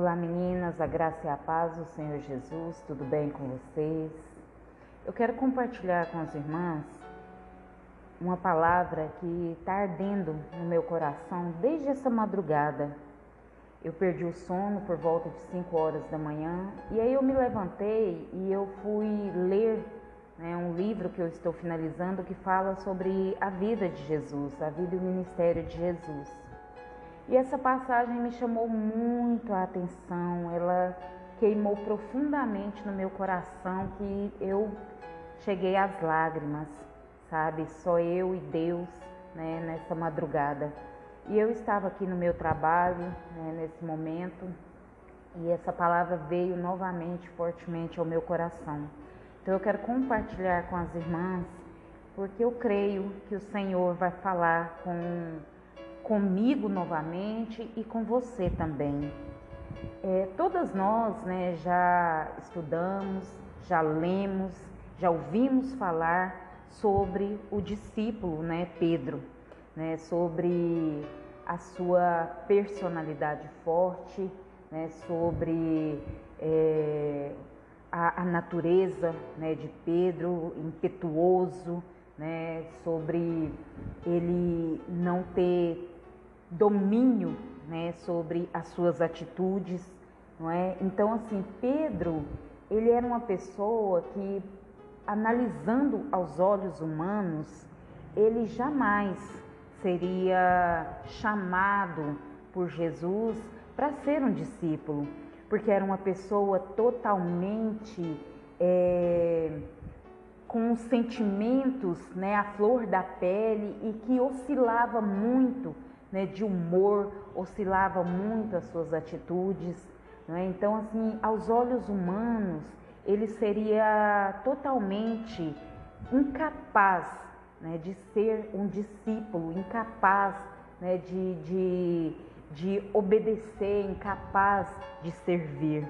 Olá meninas, a graça e a paz do Senhor Jesus, tudo bem com vocês? Eu quero compartilhar com as irmãs uma palavra que está ardendo no meu coração desde essa madrugada. Eu perdi o sono por volta de 5 horas da manhã e aí eu me levantei e eu fui ler né, um livro que eu estou finalizando que fala sobre a vida de Jesus, a vida e o ministério de Jesus. E essa passagem me chamou muito a atenção, ela queimou profundamente no meu coração que eu cheguei às lágrimas, sabe? Só eu e Deus, né, nessa madrugada. E eu estava aqui no meu trabalho, né, nesse momento, e essa palavra veio novamente fortemente ao meu coração. Então eu quero compartilhar com as irmãs, porque eu creio que o Senhor vai falar com comigo novamente e com você também. É, todas nós né, já estudamos, já lemos, já ouvimos falar sobre o discípulo né, Pedro, né, sobre a sua personalidade forte, né, sobre é, a, a, natureza né, de Pedro, impetuoso, né, sobre ele não ter domínio né, sobre as suas atitudes, não é? Então, assim, Pedro, ele era uma pessoa que, analisando aos olhos humanos, ele jamais seria chamado por Jesus para ser um discípulo, porque era uma pessoa totalmente é, com sentimentos né, à flor da pele e que oscilava muito né, de humor, oscilava muito as suas atitudes. Né? Então, assim, aos olhos humanos, ele seria totalmente incapaz né, de ser um discípulo, incapaz né, de, de, de obedecer, incapaz de servir.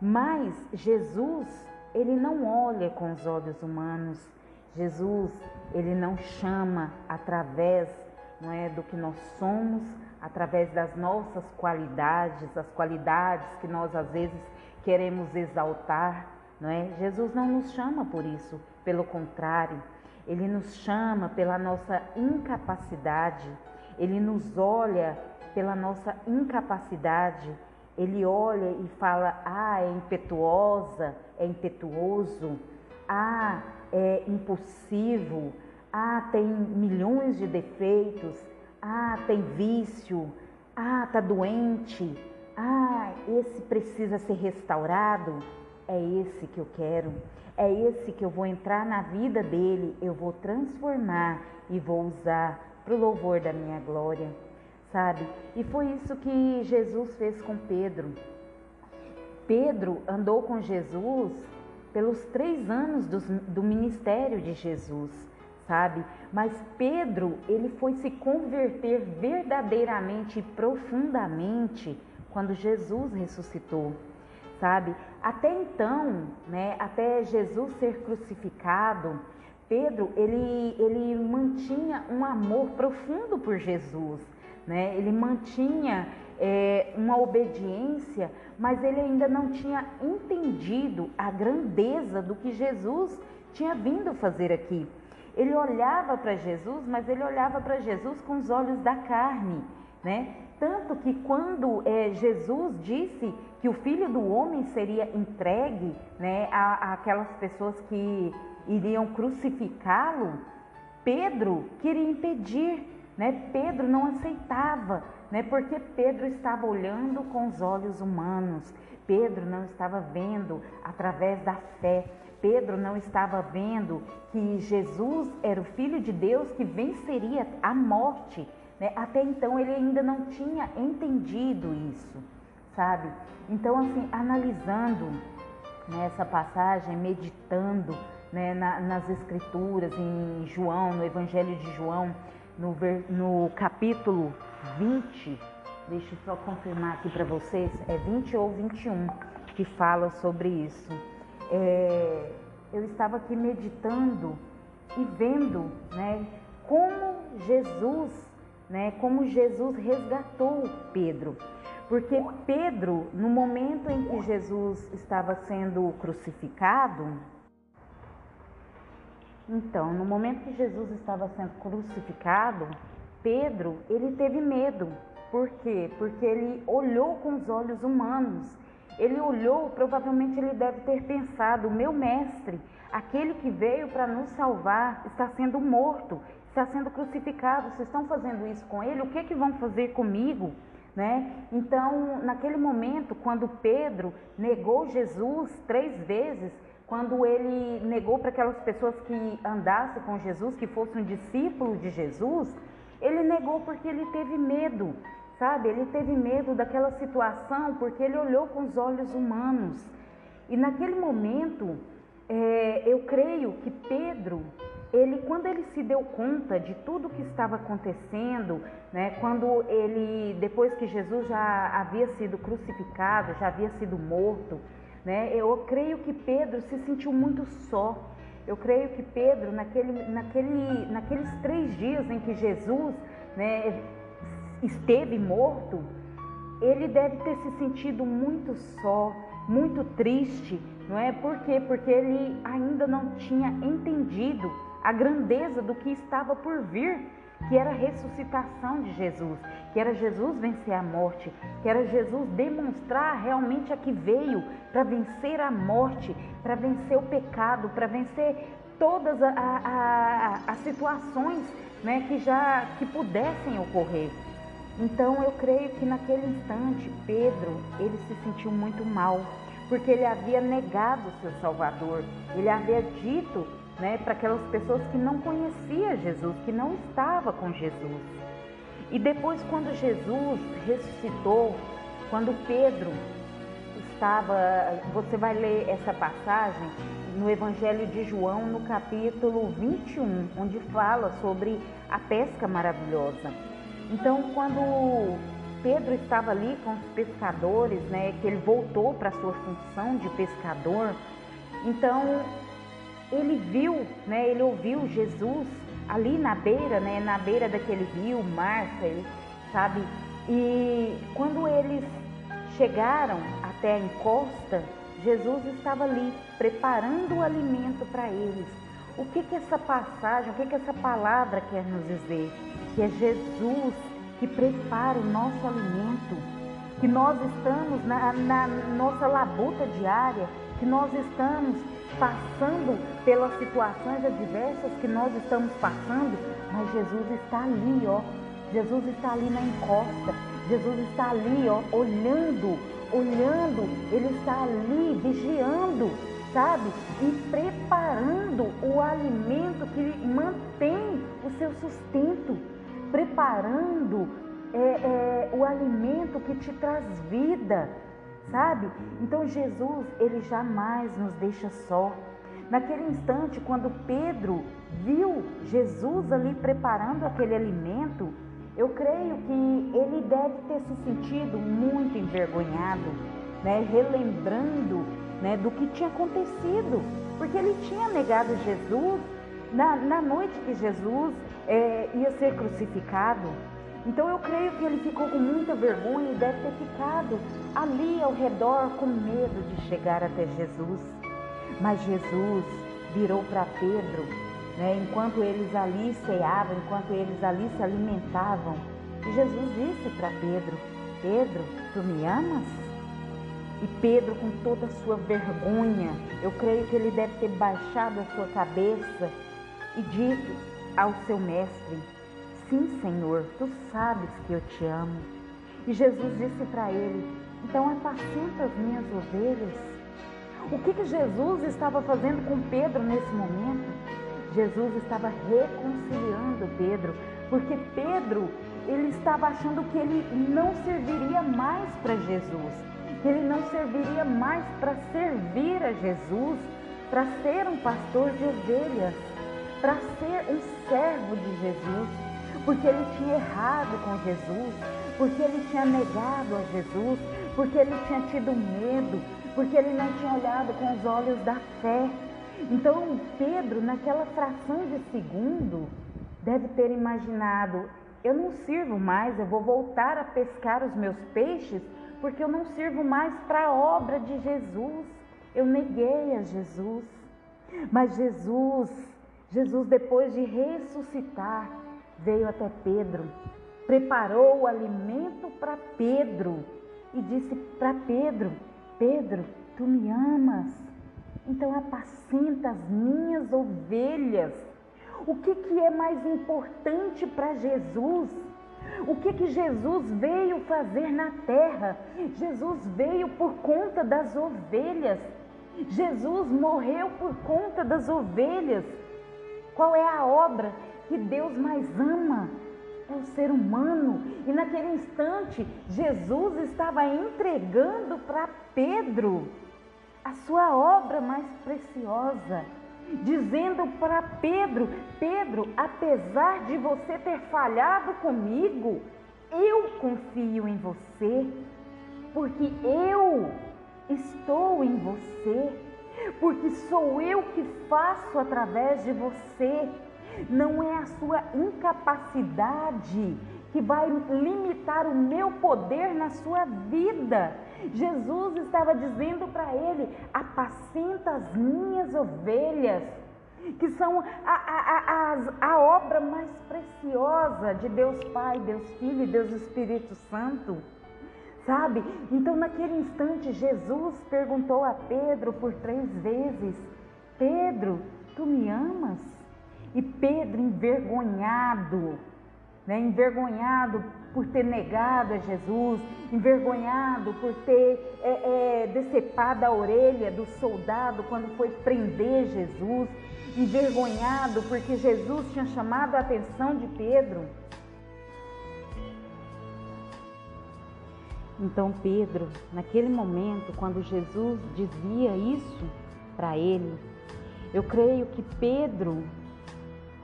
Mas Jesus, ele não olha com os olhos humanos. Jesus, ele não chama através não é, do que nós somos, através das nossas qualidades, as qualidades que nós às vezes queremos exaltar, não é? Jesus não nos chama por isso, pelo contrário, ele nos chama pela nossa incapacidade, ele nos olha pela nossa incapacidade, ele olha e fala: "Ah, é impetuosa, é impetuoso, ah, é impulsivo, ah, tem milhões de defeitos. Ah, tem vício. Ah, tá doente. Ah, esse precisa ser restaurado. É esse que eu quero. É esse que eu vou entrar na vida dele, eu vou transformar e vou usar para o louvor da minha glória, sabe? E foi isso que Jesus fez com Pedro. Pedro andou com Jesus pelos três anos do, do ministério de Jesus sabe? Mas Pedro, ele foi se converter verdadeiramente e profundamente quando Jesus ressuscitou, sabe? Até então, né, até Jesus ser crucificado, Pedro, ele, ele mantinha um amor profundo por Jesus, né? Ele mantinha é, uma obediência, mas ele ainda não tinha entendido a grandeza do que Jesus tinha vindo fazer aqui. Ele olhava para Jesus, mas ele olhava para Jesus com os olhos da carne, né? Tanto que quando é, Jesus disse que o filho do homem seria entregue né, a, a aquelas pessoas que iriam crucificá-lo, Pedro queria impedir, né? Pedro não aceitava, né? Porque Pedro estava olhando com os olhos humanos. Pedro não estava vendo através da fé. Pedro não estava vendo que Jesus era o Filho de Deus que venceria a morte. Né? Até então ele ainda não tinha entendido isso, sabe? Então, assim, analisando né, essa passagem, meditando né, na, nas Escrituras, em João, no Evangelho de João, no, no capítulo 20, deixa eu só confirmar aqui para vocês, é 20 ou 21 que fala sobre isso é, eu estava aqui meditando e vendo né, como Jesus né, como Jesus resgatou Pedro. Porque Pedro, no momento em que Jesus estava sendo crucificado, então, no momento que Jesus estava sendo crucificado, Pedro, ele teve medo. Por quê? Porque ele olhou com os olhos humanos. Ele olhou, provavelmente ele deve ter pensado: meu mestre, aquele que veio para nos salvar, está sendo morto, está sendo crucificado. Vocês estão fazendo isso com ele? O que, que vão fazer comigo? Né? Então, naquele momento, quando Pedro negou Jesus três vezes, quando ele negou para aquelas pessoas que andassem com Jesus, que fossem discípulos de Jesus, ele negou porque ele teve medo, sabe? Ele teve medo daquela situação porque ele olhou com os olhos humanos. E naquele momento, é, eu creio que Pedro, ele quando ele se deu conta de tudo que estava acontecendo, né, quando ele, depois que Jesus já havia sido crucificado, já havia sido morto, né? Eu creio que Pedro se sentiu muito só. Eu creio que Pedro, naquele, naquele, naqueles três dias em que Jesus né, esteve morto, ele deve ter se sentido muito só, muito triste, não é? Por quê? Porque ele ainda não tinha entendido a grandeza do que estava por vir que era a ressuscitação de Jesus, que era Jesus vencer a morte, que era Jesus demonstrar realmente a que veio para vencer a morte, para vencer o pecado, para vencer todas a, a, a, as situações né, que já que pudessem ocorrer. Então eu creio que naquele instante Pedro ele se sentiu muito mal, porque ele havia negado seu Salvador, ele havia dito né, para aquelas pessoas que não conhecia Jesus, que não estava com Jesus. E depois quando Jesus ressuscitou, quando Pedro estava, você vai ler essa passagem no Evangelho de João, no capítulo 21, onde fala sobre a pesca maravilhosa. Então, quando Pedro estava ali com os pescadores, né, que ele voltou para a sua função de pescador, então ele viu, né, ele ouviu Jesus ali na beira, né, na beira daquele rio, Marça, sabe? E quando eles chegaram até a encosta, Jesus estava ali preparando o alimento para eles. O que que essa passagem, o que que essa palavra quer nos dizer? Que é Jesus que prepara o nosso alimento, que nós estamos na, na nossa labuta diária, que nós estamos passando pelas situações adversas que nós estamos passando, mas Jesus está ali, ó. Jesus está ali na encosta. Jesus está ali, ó, olhando, olhando. Ele está ali vigiando, sabe? E preparando o alimento que mantém o seu sustento, preparando é, é, o alimento que te traz vida sabe? Então Jesus, ele jamais nos deixa só. Naquele instante, quando Pedro viu Jesus ali preparando aquele alimento, eu creio que ele deve ter se sentido muito envergonhado, né? relembrando né, do que tinha acontecido, porque ele tinha negado Jesus na, na noite que Jesus é, ia ser crucificado. Então eu creio que ele ficou com muita vergonha e deve ter ficado ali ao redor com medo de chegar até Jesus. Mas Jesus virou para Pedro, né, enquanto eles ali ceavam, enquanto eles ali se alimentavam. E Jesus disse para Pedro: Pedro, tu me amas? E Pedro, com toda a sua vergonha, eu creio que ele deve ter baixado a sua cabeça e dito ao seu mestre: Sim, Senhor, tu sabes que eu te amo. E Jesus disse para ele: Então apacenta as minhas ovelhas. O que, que Jesus estava fazendo com Pedro nesse momento? Jesus estava reconciliando Pedro, porque Pedro ele estava achando que ele não serviria mais para Jesus, que ele não serviria mais para servir a Jesus, para ser um pastor de ovelhas, para ser um servo de Jesus porque ele tinha errado com Jesus, porque ele tinha negado a Jesus, porque ele tinha tido medo, porque ele não tinha olhado com os olhos da fé. Então Pedro, naquela fração de segundo, deve ter imaginado: eu não sirvo mais, eu vou voltar a pescar os meus peixes, porque eu não sirvo mais para a obra de Jesus. Eu neguei a Jesus. Mas Jesus, Jesus, depois de ressuscitar, veio até Pedro, preparou o alimento para Pedro e disse para Pedro: Pedro, tu me amas, então apacenta as minhas ovelhas. O que, que é mais importante para Jesus? O que, que Jesus veio fazer na terra? Jesus veio por conta das ovelhas. Jesus morreu por conta das ovelhas. Qual é a obra que Deus mais ama? É o ser humano. E naquele instante, Jesus estava entregando para Pedro a sua obra mais preciosa, dizendo para Pedro: Pedro, apesar de você ter falhado comigo, eu confio em você, porque eu estou em você, porque sou eu que faço através de você. Não é a sua incapacidade que vai limitar o meu poder na sua vida. Jesus estava dizendo para ele: apacenta as minhas ovelhas, que são a, a, a, a, obra mais preciosa de Deus Pai, Deus Filho e Deus Espírito Santo. Sabe? Então, naquele instante, Jesus perguntou a Pedro por três vezes: Pedro, tu me amas? E Pedro, envergonhado, né, envergonhado por ter negado a Jesus, envergonhado por ter é, é, decepado a orelha do soldado quando foi prender Jesus, envergonhado porque Jesus tinha chamado a atenção de Pedro. Então Pedro, naquele momento, quando Jesus dizia isso para ele, eu creio que Pedro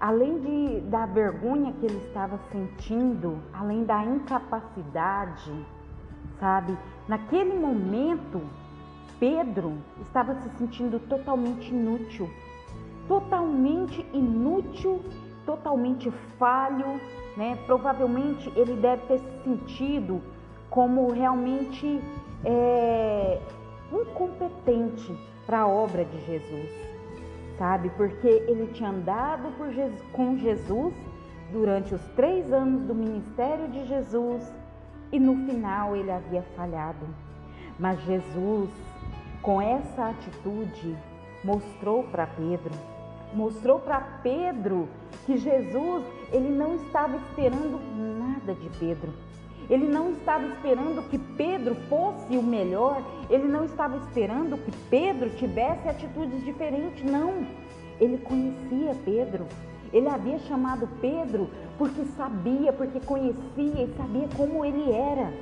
além de, da vergonha que ele estava sentindo, além da incapacidade, sabe? Naquele momento, Pedro estava se sentindo totalmente inútil, totalmente inútil, totalmente falho, né? Provavelmente ele deve ter se sentido como realmente é, incompetente para a obra de Jesus sabe? Porque ele tinha andado Jesus, com Jesus durante os três anos do ministério de Jesus e no final ele havia falhado. Mas Jesus, com essa atitude, mostrou para Pedro, mostrou para Pedro que Jesus, ele não estava esperando nada de Pedro. Ele não estava esperando que Pedro fosse o melhor, ele não estava esperando que Pedro tivesse atitudes diferentes, não. Ele conhecia Pedro. Ele havia chamado Pedro porque sabia, porque conhecia e sabia como ele era.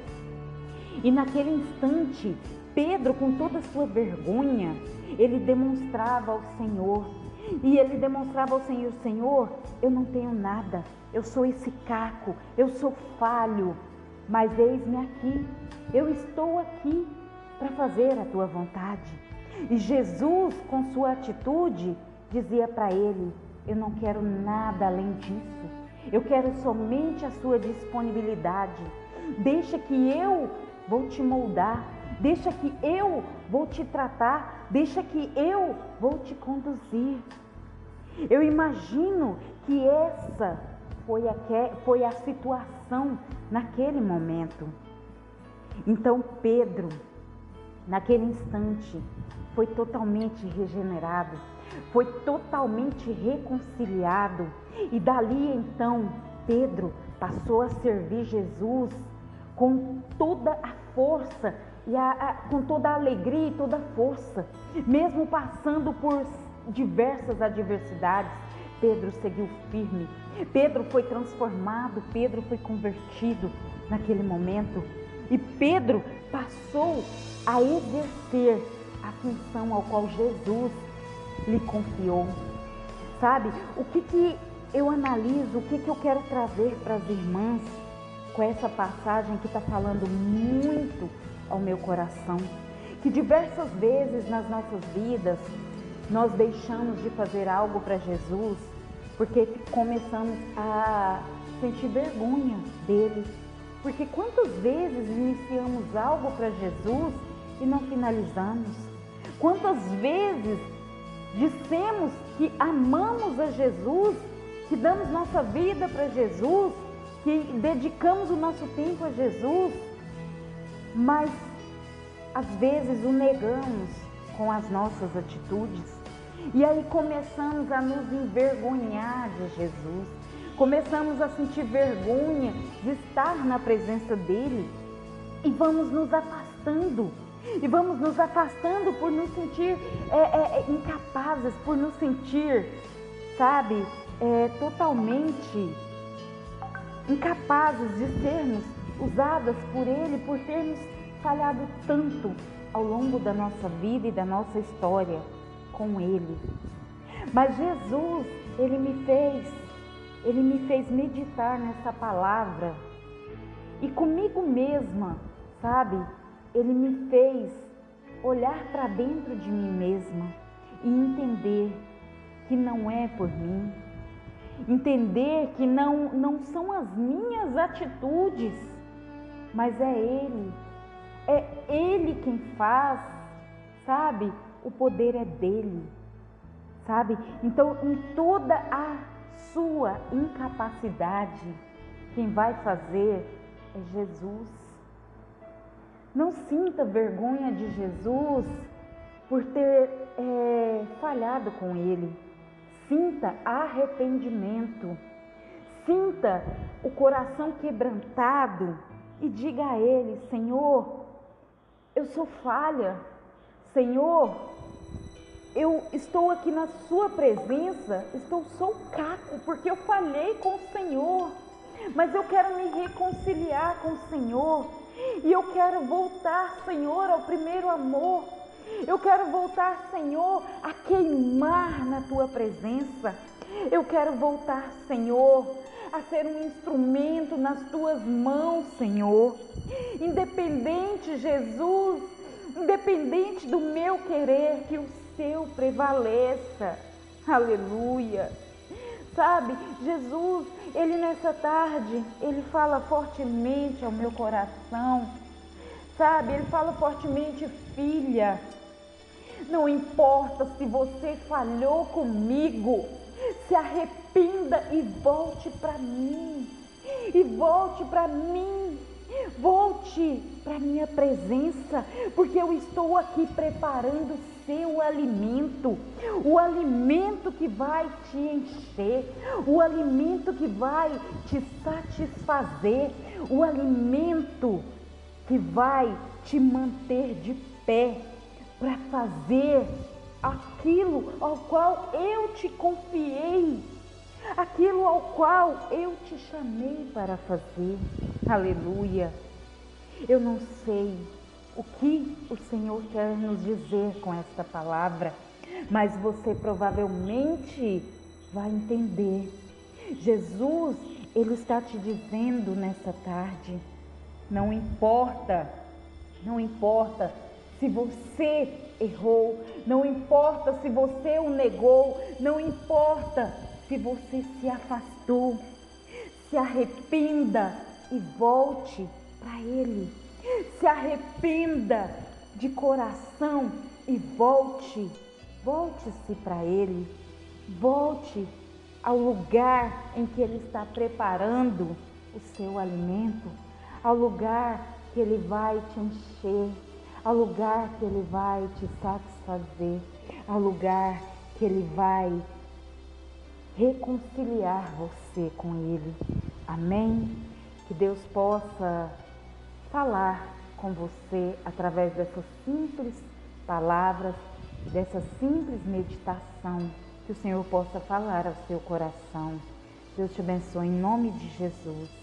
E naquele instante, Pedro, com toda a sua vergonha, ele demonstrava ao Senhor. E ele demonstrava ao Senhor: Senhor, eu não tenho nada, eu sou esse caco, eu sou falho, mas eis-me aqui, eu estou aqui para fazer a tua vontade. E Jesus, com sua atitude, dizia para ele: Eu não quero nada além disso, eu quero somente a sua disponibilidade. Deixa que eu vou te moldar, deixa que eu vou te tratar, deixa que eu vou te conduzir. Eu imagino que essa foi a, foi a situação naquele momento. Então Pedro, naquele instante, foi totalmente regenerado, foi totalmente reconciliado e dali então Pedro passou a servir Jesus com toda a força e a, a, com toda a alegria e toda a força, mesmo passando por diversas adversidades, Pedro seguiu firme. Pedro foi transformado, Pedro foi convertido naquele momento. E Pedro passou a exercer a função ao qual Jesus lhe confiou. Sabe? O que, que eu analiso, o que, que eu quero trazer para as irmãs com essa passagem que está falando muito ao meu coração? Que diversas vezes nas nossas vidas nós deixamos de fazer algo para Jesus porque começamos a sentir vergonha dele. Porque quantas vezes iniciamos algo para Jesus e não finalizamos? Quantas vezes dissemos que amamos a Jesus, que damos nossa vida para Jesus, que dedicamos o nosso tempo a Jesus, mas às vezes o negamos com as nossas atitudes. E aí começamos a nos envergonhar de Jesus, começamos a sentir vergonha de estar na presença dele. E vamos nos afastando. E vamos nos afastando por nos sentir é, é, é incapazes, por nos sentir, sabe, é, totalmente incapazes de sermos usadas por Ele, por termos falhado tanto ao longo da nossa vida e da nossa história com Ele. Mas Jesus, Ele me fez, Ele me fez meditar nessa palavra e comigo mesma, sabe? Ele me fez olhar para dentro de mim mesma e entender que não é por mim, entender que não, não são as minhas atitudes, mas é Ele, é Ele quem faz, sabe? O poder é dele, sabe? Então, em toda a sua incapacidade, quem vai fazer é Jesus. Não sinta vergonha de Jesus por ter é, falhado com Ele. Sinta arrependimento. Sinta o coração quebrantado e diga a Ele: Senhor, eu sou falha. Senhor, eu estou aqui na Sua presença, estou caco porque eu falhei com o Senhor, mas eu quero me reconciliar com o Senhor e eu quero voltar, Senhor, ao primeiro amor. Eu quero voltar, Senhor, a queimar na tua presença. Eu quero voltar, Senhor, a ser um instrumento nas tuas mãos, Senhor. Independente, Jesus, independente do meu querer, que o seu prevaleça. Aleluia. Sabe, Jesus, ele nessa tarde, ele fala fortemente ao meu coração. Sabe, ele fala fortemente, filha. Não importa se você falhou comigo, se arrependa e volte para mim. E volte para mim. Volte para minha presença, porque eu estou aqui preparando seu alimento, o alimento que vai te encher, o alimento que vai te satisfazer, o alimento que vai te manter de pé para fazer aquilo ao qual eu te confiei, aquilo ao qual eu te chamei para fazer. Aleluia. Eu não sei o que o Senhor quer nos dizer com esta palavra, mas você provavelmente vai entender. Jesus, ele está te dizendo nesta tarde, não importa, não importa se você errou, não importa se você o negou, não importa se você se afastou. Se arrependa e volte para Ele. Se arrependa de coração e volte. Volte-se para Ele. Volte ao lugar em que Ele está preparando o seu alimento, ao lugar que Ele vai te encher, ao lugar que Ele vai te satisfazer, ao lugar que Ele vai reconciliar você com Ele. Amém? Que Deus possa falar com você através dessas simples palavras, dessa simples meditação. Que o Senhor possa falar ao seu coração. Deus te abençoe em nome de Jesus.